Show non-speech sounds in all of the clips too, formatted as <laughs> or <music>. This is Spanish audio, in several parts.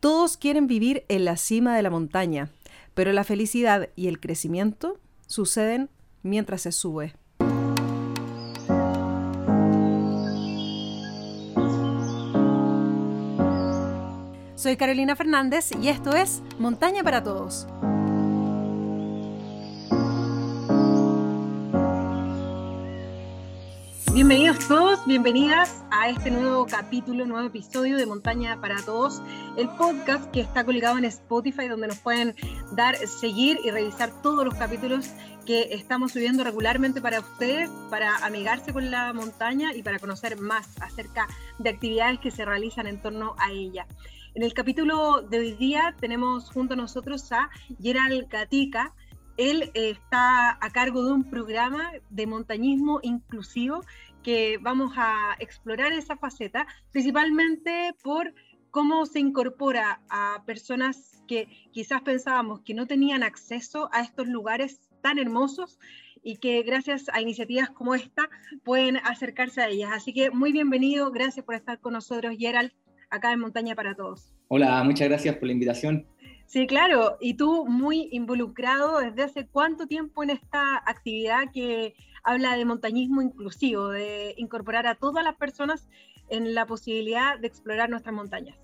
Todos quieren vivir en la cima de la montaña, pero la felicidad y el crecimiento suceden mientras se sube. Soy Carolina Fernández y esto es Montaña para Todos. Bienvenidos todos, bienvenidas a este nuevo capítulo, nuevo episodio de Montaña para Todos, el podcast que está colgado en Spotify donde nos pueden dar, seguir y revisar todos los capítulos que estamos subiendo regularmente para ustedes, para amigarse con la montaña y para conocer más acerca de actividades que se realizan en torno a ella. En el capítulo de hoy día tenemos junto a nosotros a Gerald Gatica, él está a cargo de un programa de montañismo inclusivo que vamos a explorar esa faceta, principalmente por cómo se incorpora a personas que quizás pensábamos que no tenían acceso a estos lugares tan hermosos y que gracias a iniciativas como esta pueden acercarse a ellas. Así que muy bienvenido, gracias por estar con nosotros, Gerald, acá en Montaña para Todos. Hola, muchas gracias por la invitación. Sí, claro, y tú muy involucrado desde hace cuánto tiempo en esta actividad que habla de montañismo inclusivo, de incorporar a todas las personas en la posibilidad de explorar nuestras montañas.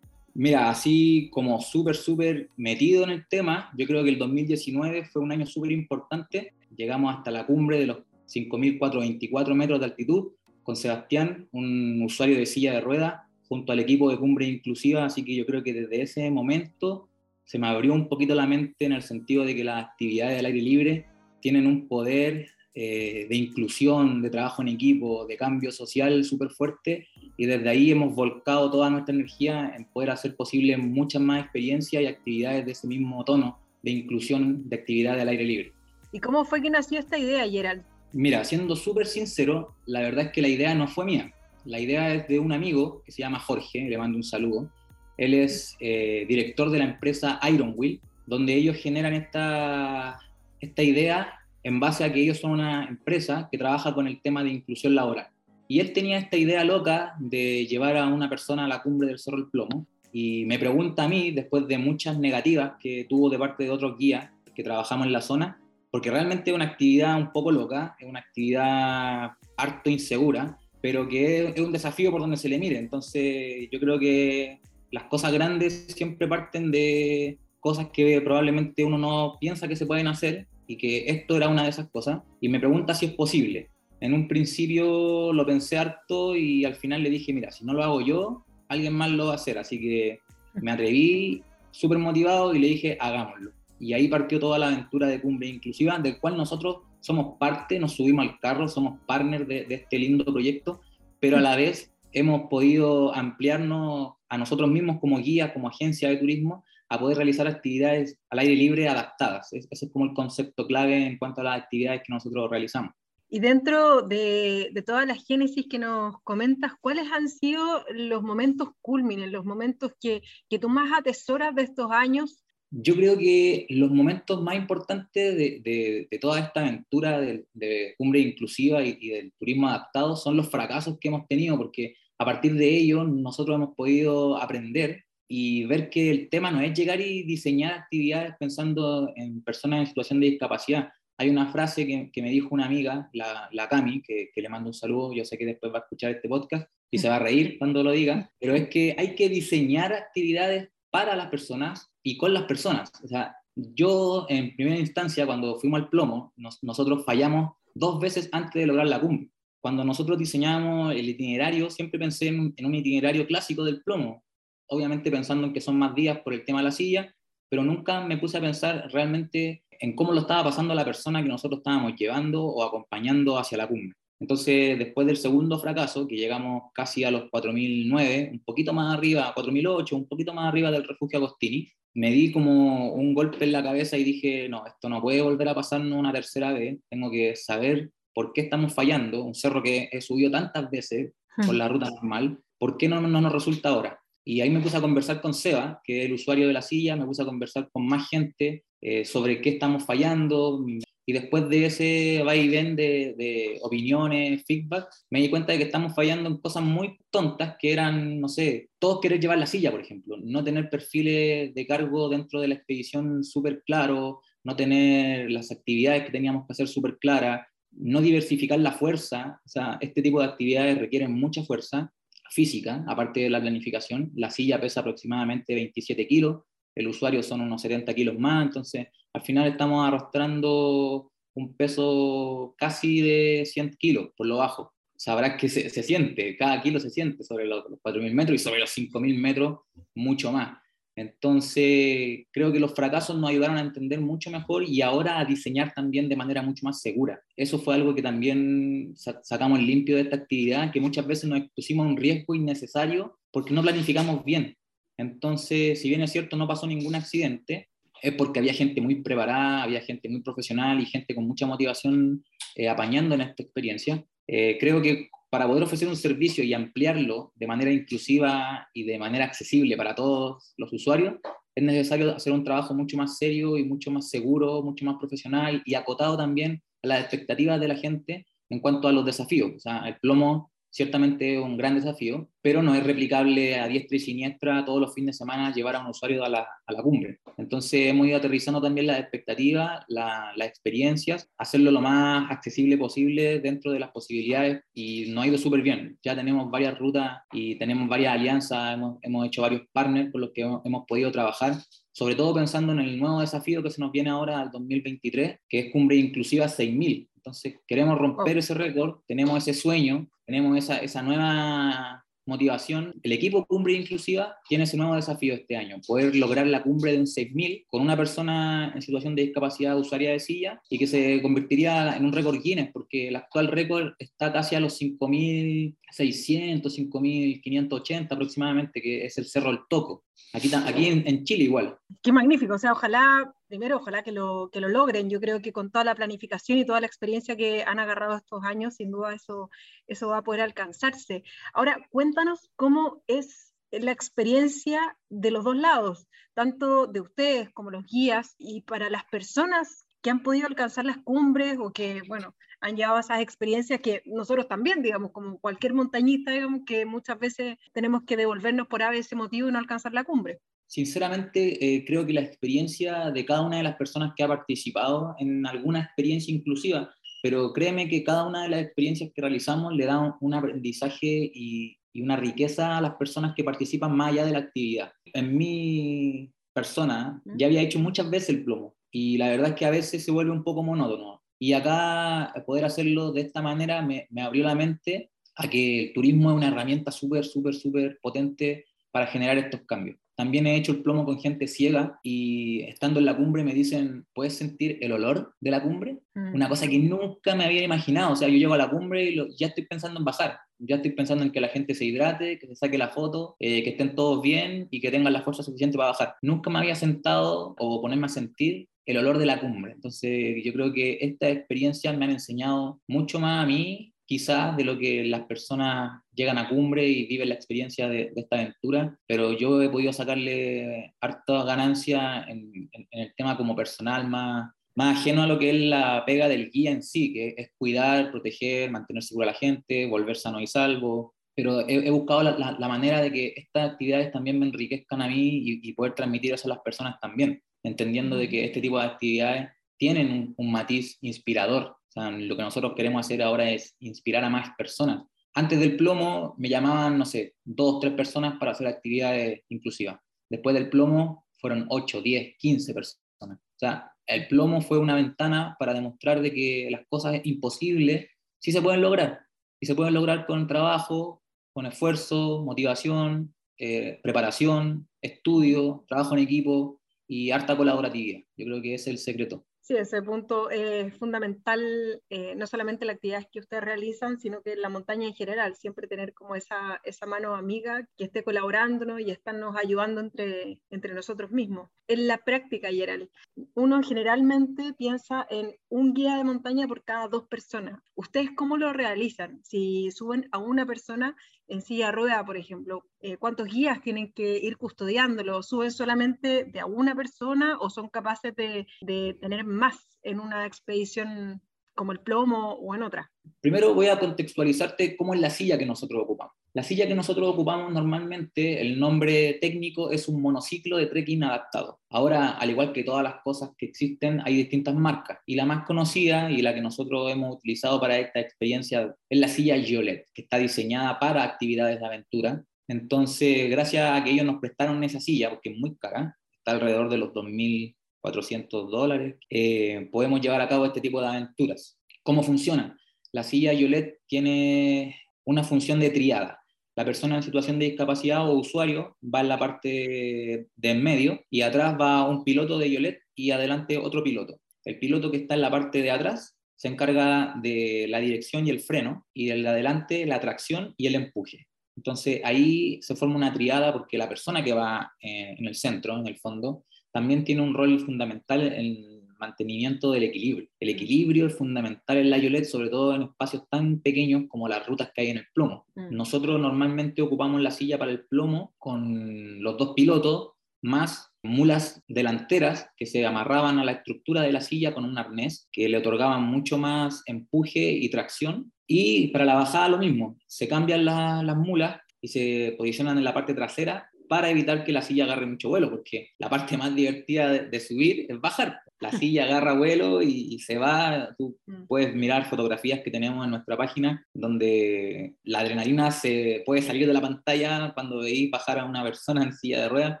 Mira, así como súper, súper metido en el tema, yo creo que el 2019 fue un año súper importante. Llegamos hasta la cumbre de los 5.424 metros de altitud con Sebastián, un usuario de silla de ruedas, junto al equipo de cumbre inclusiva, así que yo creo que desde ese momento se me abrió un poquito la mente en el sentido de que las actividades del aire libre tienen un poder eh, de inclusión, de trabajo en equipo, de cambio social súper fuerte y desde ahí hemos volcado toda nuestra energía en poder hacer posible muchas más experiencias y actividades de ese mismo tono de inclusión de actividad al aire libre. ¿Y cómo fue que nació esta idea, Gerald? Mira, siendo súper sincero, la verdad es que la idea no fue mía. La idea es de un amigo que se llama Jorge, le mando un saludo. Él es eh, director de la empresa Iron Wheel, donde ellos generan esta, esta idea en base a que ellos son una empresa que trabaja con el tema de inclusión laboral. Y él tenía esta idea loca de llevar a una persona a la cumbre del Cerro del Plomo y me pregunta a mí, después de muchas negativas que tuvo de parte de otros guías que trabajamos en la zona, porque realmente es una actividad un poco loca, es una actividad harto insegura, pero que es, un desafío por donde se le mire. Entonces yo creo que las cosas grandes siempre parten de cosas que probablemente uno no piensa que se pueden hacer y que esto era una de esas cosas, y me pregunta si es posible. En un principio lo pensé harto y al final le dije, mira, si no lo hago yo, alguien más lo va a hacer, así que me atreví súper motivado y le dije, hagámoslo. Y ahí partió toda la aventura de Cumbre Inclusiva, del cual nosotros somos parte, nos subimos al carro, somos partners de, de este lindo proyecto, pero a la vez hemos podido ampliarnos a nosotros mismos como guía, como agencia de turismo, a poder realizar actividades al aire libre adaptadas. Ese es como el concepto clave en cuanto a las actividades que nosotros realizamos. Y dentro de, de toda la génesis que nos comentas, ¿cuáles han sido los momentos culmines, los momentos que, que tú más atesoras de estos años? Yo creo que los momentos más importantes de, de, de toda esta aventura de, de cumbre inclusiva y, y, del turismo adaptado son los fracasos que hemos tenido, porque a partir de ellos nosotros hemos podido aprender y ver que el tema no es llegar y diseñar actividades pensando en personas en situación de discapacidad. Hay una frase que, me dijo una amiga, la, la Cami, que, le mando un saludo, yo sé que después va a escuchar este podcast y se va a reír cuando lo diga, pero es que hay que diseñar actividades para las personas y con las personas. O sea, yo en primera instancia, cuando fuimos al plomo, nos, nosotros fallamos dos veces antes de lograr la cumbre. Cuando nosotros diseñamos el itinerario, siempre pensé en, en un itinerario clásico del plomo, obviamente pensando en que son más días por el tema de la silla, pero nunca me puse a pensar realmente en cómo lo estaba pasando la persona que nosotros estábamos llevando o acompañando hacia la cumbre. Entonces, después del segundo fracaso, que llegamos casi a los 4.009, un poquito más arriba, 4.008, un poquito más arriba del refugio Agostini, me di como un golpe en la cabeza y dije, no, esto no puede volver a pasarnos una tercera vez, tengo que saber por qué estamos fallando, un cerro que he subido tantas veces con la ruta normal, ¿por qué no, no nos resulta ahora? Y ahí me puse a conversar con Seba, que es el usuario de la silla, me puse a conversar con más gente eh, sobre qué estamos fallando. y después de ese va y ven de, de, opiniones, feedback, me di cuenta de que estamos fallando en cosas muy tontas que eran, no sé, todos querer llevar la silla, por ejemplo, no tener perfiles de cargo dentro de la expedición súper claro, no tener las actividades que teníamos que hacer súper claras, no diversificar la fuerza, o sea, este tipo de actividades requieren mucha fuerza física, aparte de la planificación, la silla pesa aproximadamente 27 kilos, el usuario son unos 70 kilos más, entonces al final estamos arrastrando un peso casi de 100 kilos por lo bajo. Sabrás que se, siente, cada kilo se siente sobre los, los 4.000 metros y sobre los 5.000 metros mucho más. Entonces, creo que los fracasos nos ayudaron a entender mucho mejor y ahora a diseñar también de manera mucho más segura. Eso fue algo que también sacamos limpio de esta actividad, que muchas veces nos expusimos a un riesgo innecesario porque no planificamos bien. Entonces, si bien es cierto, no pasó ningún accidente, es porque había gente muy preparada, había gente muy profesional y gente con mucha motivación eh, apañando en esta experiencia. Eh, creo que para poder ofrecer un servicio y ampliarlo de manera inclusiva y de manera accesible para todos los usuarios, es necesario hacer un trabajo mucho más serio y mucho más seguro, mucho más profesional y acotado también a las expectativas de la gente en cuanto a los desafíos. O sea, el plomo ciertamente un gran desafío, pero no es replicable a diestra y siniestra todos los fines de semana llevar a un usuario a la, a la cumbre. Entonces hemos ido aterrizando también las expectativas, las experiencias, hacerlo lo más accesible posible dentro de las posibilidades y nos ha ido súper bien. Ya tenemos varias rutas y tenemos varias alianzas, hemos, hemos hecho varios partners con los que hemos, hemos podido trabajar sobre todo pensando en el nuevo desafío que se nos viene ahora al 2023, que es Cumbre Inclusiva 6000. Entonces, queremos romper ese récord, tenemos ese sueño, tenemos esa, esa nueva motivación. El equipo Cumbre Inclusiva tiene ese nuevo desafío este año, poder lograr la cumbre de un 6000 con una persona en situación de discapacidad usuaria de silla y que se convertiría en un récord Guinness, porque el actual récord está casi a los 5600, 5580 aproximadamente, que es el Cerro El Toco. Aquí, aquí en, Chile igual. Qué magnífico, o sea, ojalá, primero, ojalá que lo, que lo logren. Yo creo que con toda la planificación y toda la experiencia que han agarrado estos años, sin duda eso, eso va a poder alcanzarse. Ahora, cuéntanos cómo es la experiencia de los dos lados, tanto de ustedes como los guías y para las personas que han podido alcanzar las cumbres o que, bueno, han llevado esas experiencias que nosotros también, digamos, como cualquier montañista, digamos, que muchas veces tenemos que devolvernos por ese motivo y no alcanzar la cumbre. Sinceramente, eh, creo que la experiencia de cada una de las personas que ha participado en alguna experiencia inclusiva, pero créeme que cada una de las experiencias que realizamos le da un, aprendizaje y, y una riqueza a las personas que participan más allá de la actividad. En mi persona, ya había hecho muchas veces el plomo y la verdad es que a veces se vuelve un poco monótono. Y acá poder hacerlo de esta manera me, me abrió la mente a que el turismo es una herramienta súper, súper, súper potente para generar estos cambios. También he hecho el plomo con gente ciega y estando en la cumbre me dicen, ¿puedes sentir el olor de la cumbre? Mm. Una cosa que nunca me había imaginado. O sea, yo llego a la cumbre y ya estoy pensando en bajar. Ya estoy pensando en que la gente se hidrate, que se saque la foto, eh, que estén todos bien y que tengan la fuerza suficiente para bajar. Nunca me había sentado o ponerme a sentir el olor de la cumbre. Entonces, yo creo que estas experiencias me han enseñado mucho más a mí, quizás, de lo que las personas llegan a cumbre y viven la experiencia de, esta aventura, pero yo he podido sacarle harta ganancia en, el tema como personal más, más ajeno a lo que es la pega del guía en sí, que es cuidar, proteger, mantener segura a la gente, volver sano y salvo. Pero he, buscado la, manera de que estas actividades también me enriquezcan a mí y, y poder transmitir eso a las personas también entendiendo de que este tipo de actividades tienen un, matiz inspirador. Lo que nosotros queremos hacer ahora es inspirar a más personas. Antes del plomo me llamaban, no sé, dos, tres personas para hacer actividades inclusivas. Después del plomo fueron 8, 10, 15 personas. O sea, el plomo fue una ventana para demostrar de que las cosas imposibles sí se pueden lograr. Y se pueden lograr con trabajo, con esfuerzo, motivación, eh, preparación, estudio, trabajo en equipo, y harta colaboratividad. Yo creo que es el secreto. Sí, ese punto es fundamental, eh, no solamente las actividades que ustedes realizan, sino que la montaña en general, siempre tener como esa, esa mano amiga que esté colaborándonos y estarnos ayudando entre, entre nosotros mismos. En la práctica, Gerald, uno generalmente piensa en un guía de montaña por cada dos personas. ¿Ustedes cómo lo realizan? Si suben a una persona en silla rueda, por ejemplo, eh, ¿cuántos guías tienen que ir custodiándolo? ¿Suben solamente de una persona o son capaces de, de tener más en una expedición como el plomo o en otra? Primero voy a contextualizarte cómo es la silla que nosotros ocupamos. La silla que nosotros ocupamos normalmente, el nombre técnico es un monociclo de trekking adaptado. Ahora, al igual que todas las cosas que existen, hay distintas marcas. Y la más conocida y la que nosotros hemos utilizado para esta experiencia es la silla Giolet, que está diseñada para actividades de aventura. Entonces, gracias a que ellos nos prestaron esa silla, porque es muy cara, está alrededor de los 2.400 dólares, eh, podemos llevar a cabo este tipo de aventuras. ¿Cómo funciona? La silla Yolet tiene una función de triada. La persona en situación de discapacidad o usuario va en la parte de en medio y atrás va un piloto de Yolet y adelante otro piloto. El piloto que está en la parte de atrás se encarga de la dirección y el freno y el de adelante la tracción y el empuje. Entonces ahí se forma una triada porque la persona que va eh, en el centro, en el fondo, también tiene un rol fundamental en mantenimiento del equilibrio. El equilibrio es fundamental en la Yolet, sobre todo en espacios tan pequeños como las rutas que hay en el plomo. Mm. Nosotros normalmente ocupamos la silla para el plomo con los dos pilotos más mulas delanteras que se amarraban a la estructura de la silla con un arnés que le otorgaban mucho más empuje y tracción y para la bajada lo mismo, se cambian las mulas y se posicionan en la parte trasera para evitar que la silla agarre mucho vuelo, porque la parte más divertida de, subir es bajar. La <laughs> silla agarra vuelo y, se va. Tú mm. puedes mirar fotografías que tenemos en nuestra página donde la adrenalina se puede salir de la pantalla cuando veis bajar a una persona en silla de ruedas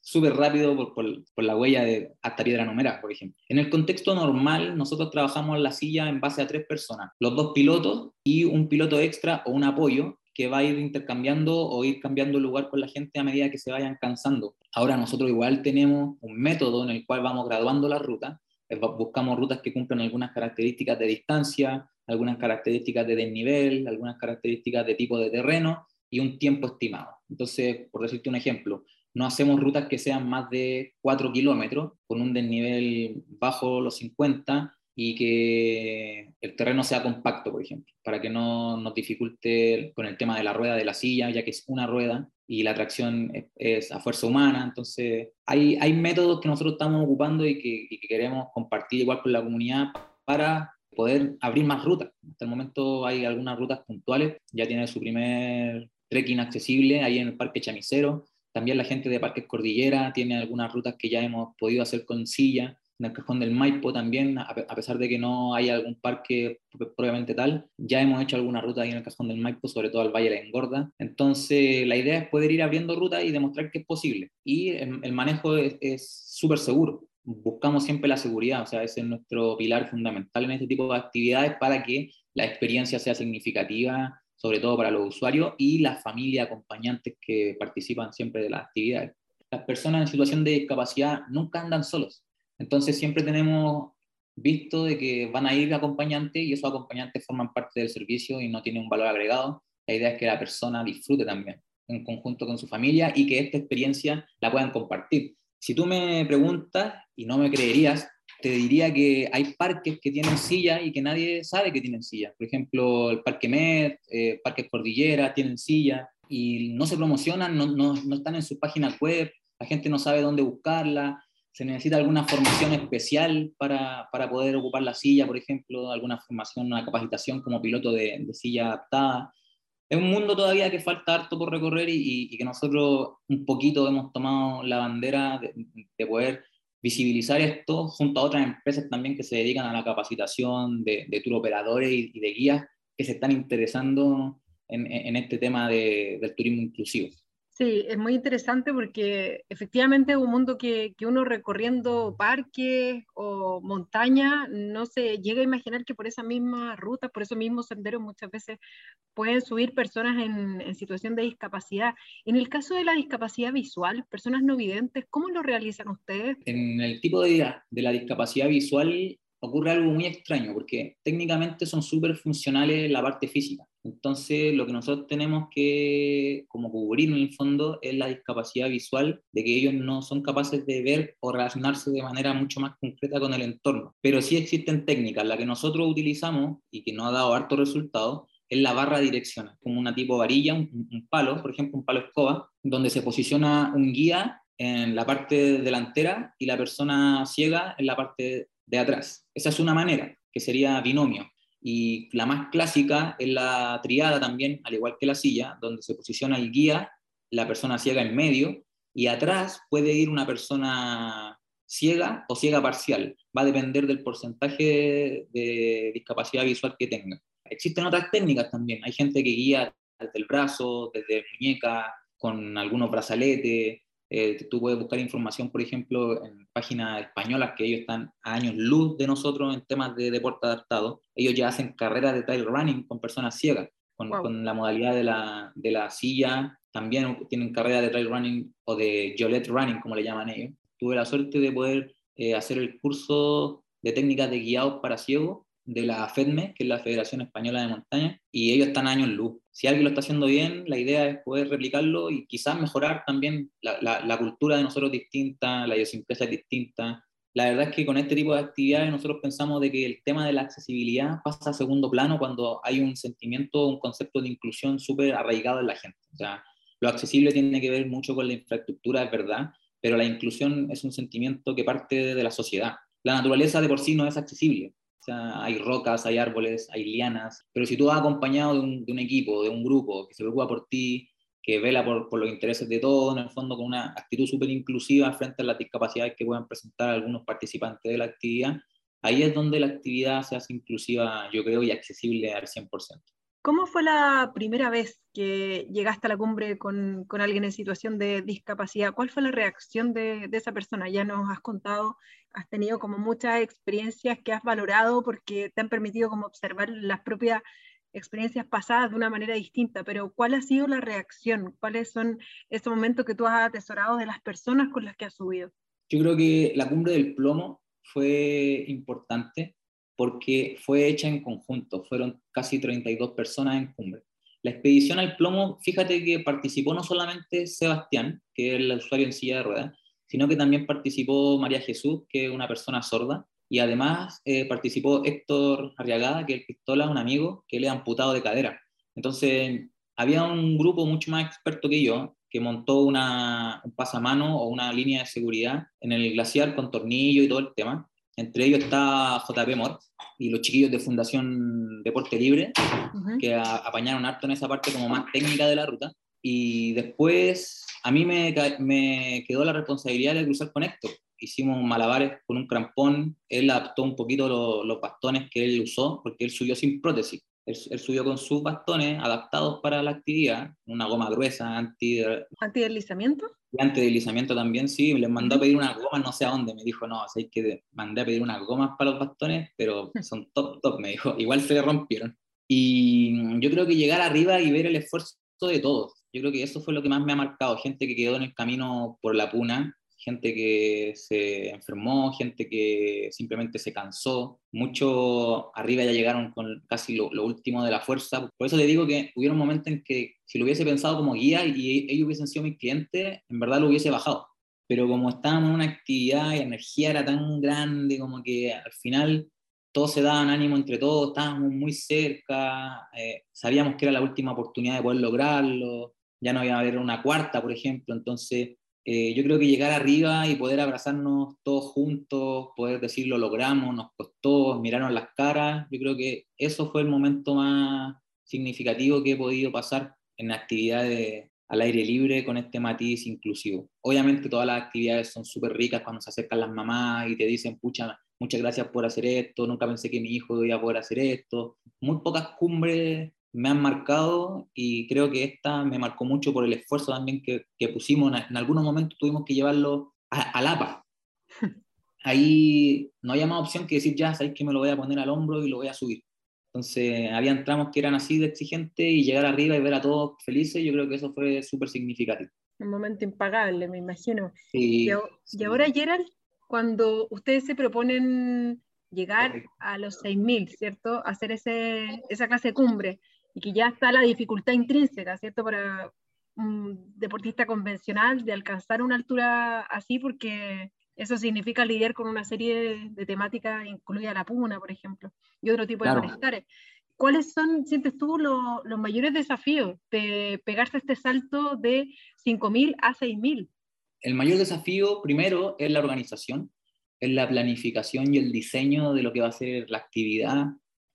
súper rápido por, por, la huella de hasta Piedra Numera, por ejemplo. En el contexto normal, nosotros trabajamos la silla en base a tres personas, los dos pilotos y un piloto extra o un apoyo que va a ir intercambiando o ir cambiando lugar con la gente a medida que se vayan cansando. Ahora nosotros igual tenemos un método en el cual vamos graduando la ruta, eh, buscamos rutas que cumplan algunas características de distancia, algunas características de desnivel, algunas características de tipo de terreno y un tiempo estimado. Entonces, por decirte un ejemplo, no hacemos rutas que sean más de 4 kilómetros con un desnivel bajo los 50 y que el terreno sea compacto, por ejemplo, para que no nos dificulte con el tema de la rueda de la silla, ya que es una rueda y la tracción es, a fuerza humana. Entonces, hay, hay métodos que nosotros estamos ocupando y que, y que queremos compartir igual con la comunidad para poder abrir más rutas. Hasta el momento hay algunas rutas puntuales, ya tiene su primer trekking accesible ahí en el Parque Chamicero. También la gente de Parques Cordillera tiene algunas rutas que ya hemos podido hacer con silla en el cajón del Maipo también, a pesar de que no hay algún parque probablemente tal, ya hemos hecho alguna ruta ahí en el cajón del Maipo, sobre todo al Valle de la Engorda. Entonces, la idea es poder ir abriendo rutas y demostrar que es posible. Y el, manejo es súper seguro. Buscamos siempre la seguridad, o sea, ese es nuestro pilar fundamental en este tipo de actividades para que la experiencia sea significativa, sobre todo para los usuarios y las familias acompañantes que participan siempre de las actividades. Las personas en situación de discapacidad nunca andan solos entonces siempre tenemos visto de que van a ir acompañantes y esos acompañantes forman parte del servicio y no tienen un valor agregado. La idea es que la persona disfrute también en conjunto con su familia y que esta experiencia la puedan compartir. Si tú me preguntas y no me creerías, te diría que hay parques que tienen silla y que nadie sabe que tienen silla. Por ejemplo, el Parque Med, eh, Parques Cordillera tienen silla y no se promocionan, no, no, no están en su página web, la gente no sabe dónde buscarla se necesita alguna formación especial para, para, poder ocupar la silla, por ejemplo, alguna formación, una capacitación como piloto de, de silla adaptada. Es un mundo todavía que falta harto por recorrer y, y, que nosotros un poquito hemos tomado la bandera de, de, poder visibilizar esto junto a otras empresas también que se dedican a la capacitación de, de operadores y, de guías que se están interesando en este tema del turismo inclusivo. Sí, es muy interesante porque efectivamente es un mundo que, que, uno recorriendo parques o montaña no se llega a imaginar que por esa misma ruta, por esos mismos senderos muchas veces pueden subir personas en, en, situación de discapacidad. En el caso de la discapacidad visual, personas no videntes, ¿cómo lo realizan ustedes? En el tipo de, de la discapacidad visual ocurre algo muy extraño porque técnicamente son súper funcionales la parte física entonces, lo que nosotros tenemos que como cubrir en el fondo es la discapacidad visual de que ellos no son capaces de ver o relacionarse de manera mucho más concreta con el entorno. Pero sí existen técnicas, la que nosotros utilizamos y que nos ha dado harto resultado es la barra direccional, como una tipo varilla, un, un palo, por ejemplo, un palo escoba, donde se posiciona un guía en la parte delantera y la persona ciega en la parte de atrás. Esa es una manera, que sería binomio. Y la más clásica es la triada también, al igual que la silla, donde se posiciona el guía, la persona ciega en medio, y atrás puede ir una persona ciega o ciega parcial. Va a depender del porcentaje de discapacidad visual que tenga. Existen otras técnicas también. Hay gente que guía desde el brazo, desde muñeca, con algunos brazaletes. Eh, tú puedes buscar información, por ejemplo, en páginas españolas que ellos están a años luz de nosotros en temas de deporte adaptado. Ellos ya hacen carreras de trail running con personas ciegas, con, con la modalidad de la, de la, silla. También tienen carreras de trail running o de Gillette running, como le llaman ellos. Tuve la suerte de poder eh, hacer el curso de técnicas de guiados para ciegos de la FEDME, que es la Federación Española de Montaña, y ellos están años luz. Si alguien lo está haciendo bien, la idea es poder replicarlo y quizás mejorar también la, la, cultura de nosotros distinta, la idiosincrasia distinta. La verdad es que con este tipo de actividades nosotros pensamos de que el tema de la accesibilidad pasa a segundo plano cuando hay un sentimiento, un concepto de inclusión súper arraigado en la gente. O sea, lo accesible tiene que ver mucho con la infraestructura, es verdad, pero la inclusión es un sentimiento que parte de la sociedad. La naturaleza de por sí no es accesible, hay rocas, hay árboles, hay lianas, pero si tú vas acompañado de un, de un equipo, de un grupo que se preocupa por ti, que vela por, por, los intereses de todos, en el fondo con una actitud súper inclusiva frente a las discapacidades que puedan presentar algunos participantes de la actividad, ahí es donde la actividad se hace inclusiva, yo creo, y accesible al 100%. ¿Cómo fue la primera vez que llegaste a la cumbre con, con alguien en situación de discapacidad? ¿Cuál fue la reacción de, de, esa persona? Ya nos has contado, has tenido como muchas experiencias que has valorado porque te han permitido como observar las propias experiencias pasadas de una manera distinta, pero ¿cuál ha sido la reacción? ¿Cuáles son esos momentos que tú has atesorado de las personas con las que has subido? Yo creo que la cumbre del plomo fue importante porque fue hecha en conjunto, fueron casi 32 personas en cumbre. La expedición al plomo, fíjate que participó no solamente Sebastián, que es el usuario en silla de ruedas, sino que también participó María Jesús, que es una persona sorda, y además eh, participó Héctor Arriagada, que es el pistola, un amigo, que le ha amputado de cadera. Entonces, había un grupo mucho más experto que yo, que montó una, un pasamano o una línea de seguridad en el glaciar con tornillo y todo el tema. Entre ellos está JP Mor y los chiquillos de Fundación Deporte Libre, que apañaron harto en esa parte como más técnica de la ruta. Y después a mí me, me quedó la responsabilidad de cruzar con Héctor. Hicimos malabares con un crampón, él adaptó un poquito los bastones que él usó, porque él subió sin prótesis. Él, subió con sus bastones adaptados para la actividad, una goma gruesa, anti... ¿Antideslizamiento? Y antideslizamiento también, sí. Les mandó a pedir una goma, no sé a dónde. Me dijo, no, sé que mandé a pedir unas gomas para los bastones, pero son top, top, me dijo. Igual se le rompieron. Y yo creo que llegar arriba y ver el esfuerzo de todos. Yo creo que eso fue lo que más me ha marcado. Gente que quedó en el camino por la puna, gente que se enfermó, gente que simplemente se cansó. Muchos arriba ya llegaron con casi lo, último de la fuerza. Por eso le digo que hubiera un momento en que si lo hubiese pensado como guía y ellos hubiesen sido mis clientes, en verdad lo hubiese bajado. Pero como estábamos en una actividad y energía era tan grande, como que al final todos se daban ánimo entre todos, estábamos muy cerca, eh, sabíamos que era la última oportunidad de poder lograrlo, ya no había a haber una cuarta, por ejemplo, entonces eh, yo creo que llegar arriba y poder abrazarnos todos juntos, poder decir lo logramos, nos costó, miraron las caras, yo creo que eso fue el momento más significativo que he podido pasar en actividades al aire libre con este matiz inclusivo. Obviamente todas las actividades son súper ricas cuando se acercan las mamás y te dicen, pucha, muchas gracias por hacer esto, nunca pensé que mi hijo iba a poder hacer esto. Muy pocas cumbres me han marcado y creo que esta me marcó mucho por el esfuerzo también que, que pusimos. En, algunos momentos tuvimos que llevarlo al APA. <laughs> Ahí no había más opción que decir, ya, sabéis que me lo voy a poner al hombro y lo voy a subir. Entonces, habían tramos que eran así de exigentes y llegar arriba y ver a todos felices, yo creo que eso fue súper significativo. Un momento impagable, me imagino. y, y, ahora, Gerald, cuando ustedes se proponen llegar a los 6.000, ¿cierto? Hacer ese, esa clase de cumbre, y que ya está la dificultad intrínseca, ¿cierto? Para un deportista convencional de alcanzar una altura así, porque eso significa lidiar con una serie de, temáticas, incluida la puna, por ejemplo, y otro tipo de malestares. ¿Cuáles son, sientes tú, los mayores desafíos de pegarse este salto de 5.000 a 6.000? El mayor desafío, primero, es la organización. es la planificación y el diseño de lo que va a ser la actividad.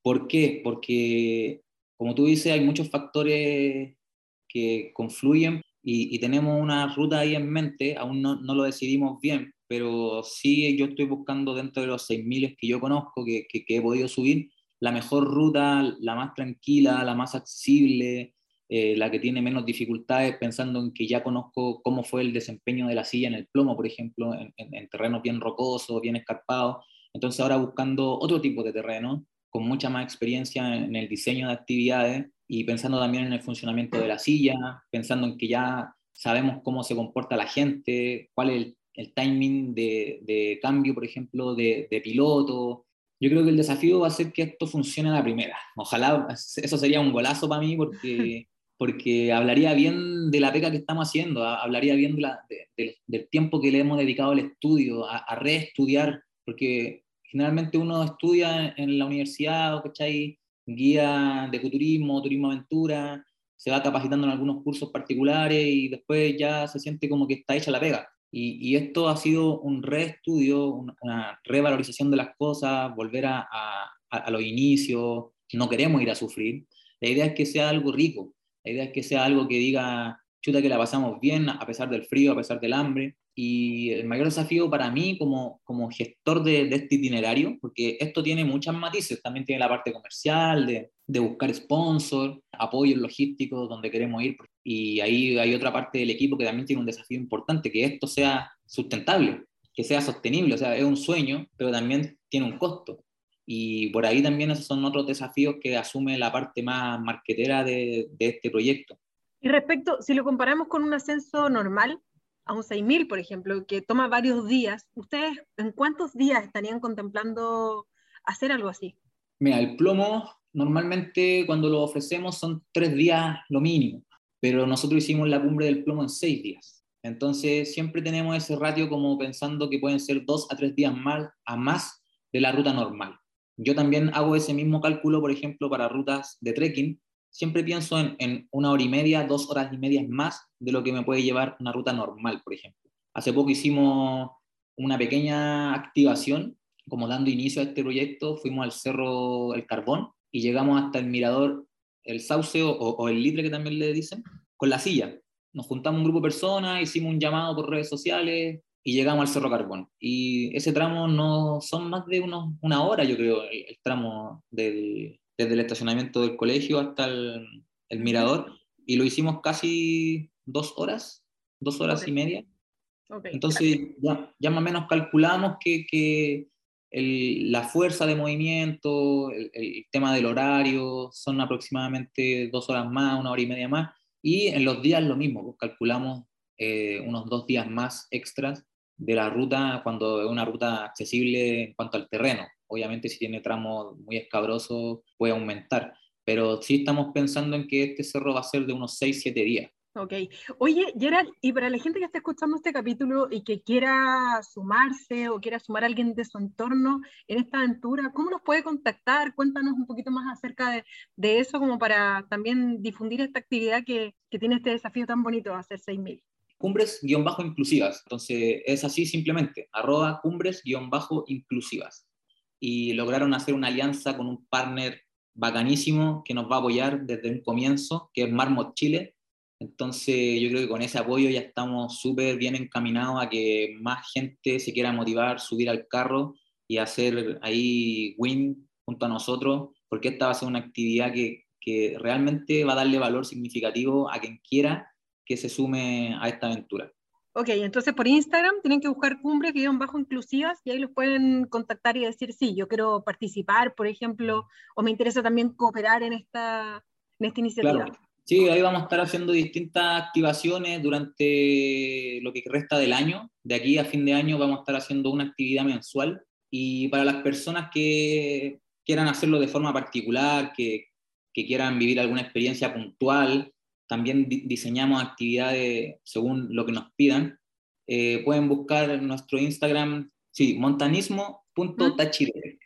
¿Por qué? Porque, como tú dices, hay muchos factores que confluyen y, tenemos una ruta ahí en mente, aún no, no, lo decidimos bien, pero sí yo estoy buscando dentro de los 6.000 que yo conozco, que, que, que he podido subir, la mejor ruta, la más tranquila, la más accesible, eh, la que tiene menos dificultades, pensando en que ya conozco cómo fue el desempeño de la silla en el plomo, por ejemplo, en, en, terrenos bien rocosos, bien escarpados. Entonces ahora buscando otro tipo de terreno, con mucha más experiencia en el diseño de actividades y pensando también en el funcionamiento de la silla, pensando en que ya sabemos cómo se comporta la gente, cuál es el, timing de, de, cambio, por ejemplo, de, de piloto, yo creo que el desafío va a ser que esto funcione a la primera. Ojalá eso sería un golazo para mí porque <laughs> porque hablaría bien de la peca que estamos haciendo, hablaría bien del tiempo que le hemos dedicado al estudio, a, reestudiar, porque generalmente uno estudia en la universidad, ¿cachai? Guía de ecoturismo, turismo aventura, se va capacitando en algunos cursos particulares y después ya se siente como que está hecha la pega. Y, esto ha sido un reestudio, una, revalorización de las cosas, volver a, a los inicios, no queremos ir a sufrir. La idea es que sea algo rico, la idea es que sea algo que diga, chuta que la pasamos bien a pesar del frío, a pesar del hambre. Y el mayor desafío para mí como, como gestor de, este itinerario, porque esto tiene muchas matices, también tiene la parte comercial, de, de buscar sponsor, apoyos logísticos donde queremos ir. Y ahí hay otra parte del equipo que también tiene un desafío importante, que esto sea sustentable, que sea sostenible. O sea, es un sueño, pero también tiene un costo. Y por ahí también esos son otros desafíos que asume la parte más marquetera de, este proyecto. Y respecto, si lo comparamos con un ascenso normal, a un 6.000, por ejemplo, que toma varios días, ¿ustedes en cuántos días estarían contemplando hacer algo así? Mira, el plomo normalmente cuando lo ofrecemos son tres días lo mínimo, pero nosotros hicimos la cumbre del plomo en seis días. Entonces siempre tenemos ese ratio como pensando que pueden ser dos a tres días más a más de la ruta normal. Yo también hago ese mismo cálculo, por ejemplo, para rutas de trekking. Siempre pienso en, una hora y media, dos horas y media más de lo que me puede llevar una ruta normal, por ejemplo. Hace poco hicimos una pequeña activación, como dando inicio a este proyecto, fuimos al Cerro El Carbón y llegamos hasta el mirador, el sauce o, el litre que también le dicen, con la silla. Nos juntamos un grupo de personas, hicimos un llamado por redes sociales, y llegamos al Cerro Carbón. Y ese tramo no son más de unos, una hora, yo creo, el, tramo del, desde el estacionamiento del colegio hasta el, el, mirador, y lo hicimos casi dos horas, dos horas y media. Entonces ya, ya, más o menos calculamos que, que el, la fuerza de movimiento, el, el, tema del horario, son aproximadamente dos horas más, una hora y media más, y en los días lo mismo, pues calculamos eh, unos dos días más extras de la ruta cuando es una ruta accesible en cuanto al terreno. Obviamente si tiene tramos muy escabrosos puede aumentar, pero sí estamos pensando en que este cerro va a ser de unos 6-7 días. Ok. Oye, Gerald, y para la gente que está escuchando este capítulo y que quiera sumarse o quiera sumar a alguien de su entorno en esta aventura, ¿cómo nos puede contactar? Cuéntanos un poquito más acerca de, de eso, como para también difundir esta actividad que, que tiene este desafío tan bonito de hacer 6.000 cumbres-inclusivas. Entonces es así simplemente, arroba cumbres-inclusivas. Y lograron hacer una alianza con un partner bacanísimo que nos va a apoyar desde un comienzo, que es Marmot Chile. Entonces yo creo que con ese apoyo ya estamos súper bien encaminados a que más gente se quiera motivar, subir al carro y hacer ahí win junto a nosotros, porque esta va a ser una actividad que, que realmente va a darle valor significativo a quien quiera que se sume a esta aventura. Ok, entonces por Instagram tienen que buscar cumbres guion bajo inclusivas y ahí los pueden contactar y decir, sí, yo quiero participar, por ejemplo, o me interesa también cooperar en esta, en esta iniciativa. Claro. Sí, ahí vamos a estar haciendo distintas activaciones durante lo que resta del año. De aquí a fin de año vamos a estar haciendo una actividad mensual y para las personas que quieran hacerlo de forma particular, que, que quieran vivir alguna experiencia puntual, también diseñamos actividades según lo que nos pidan. Eh, pueden buscar nuestro Instagram, sí, montanismo.tachile.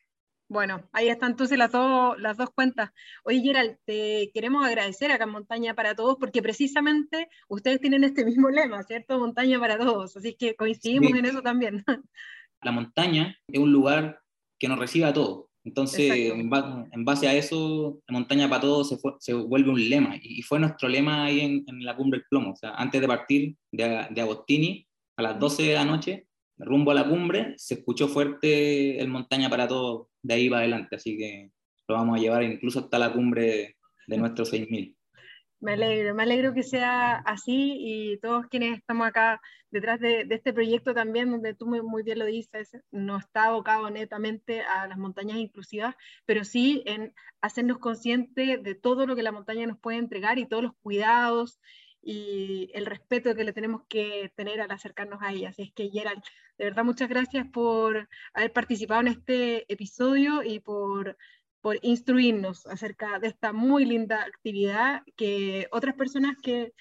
Bueno, ahí están entonces las, las dos cuentas. Oye, Gerald, te queremos agradecer acá en Montaña para Todos, porque precisamente ustedes tienen este mismo lema, ¿cierto? Montaña para Todos, así que coincidimos en eso también. <laughs> la montaña es un lugar que nos recibe a todos. Entonces, en, base a eso, la montaña para todos se, se vuelve un lema. Y, fue nuestro lema ahí en, la cumbre del plomo. O sea, antes de partir de, de Agostini, a las 12 de la noche, rumbo a la cumbre, se escuchó fuerte el montaña para todos de ahí para adelante. Así que lo vamos a llevar incluso hasta la cumbre de nuestros 6000. Me alegro, me alegro que sea así y todos quienes estamos acá detrás de, este proyecto también, donde tú muy, bien lo dices, no está abocado netamente a las montañas inclusivas, pero sí en hacernos conscientes de todo lo que la montaña nos puede entregar y todos los cuidados y el respeto que le tenemos que tener al acercarnos a ella. Así es que, Gerald, de verdad muchas gracias por haber participado en este episodio y por por instruirnos acerca de esta muy linda actividad que otras personas que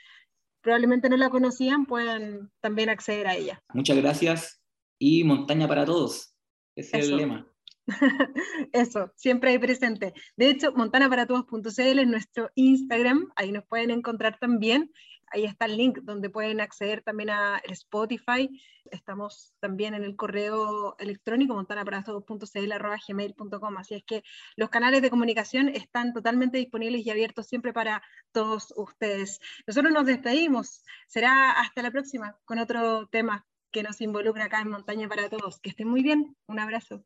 probablemente no la conocían puedan también acceder a ella. Muchas gracias y montaña para todos. Ese es el lema. <laughs> Eso, siempre hay presente. De hecho, montanaparaTodos.cl es nuestro Instagram, ahí nos pueden encontrar también ahí está el link donde pueden acceder también a Spotify. Estamos también en el correo electrónico montanaparastodos.cl.gmail.com. Así es que los canales de comunicación están totalmente disponibles y abiertos siempre para todos ustedes. Nosotros nos despedimos. Será hasta la próxima con otro tema que nos involucra acá en Montaña para Todos. Que estén muy bien. Un abrazo.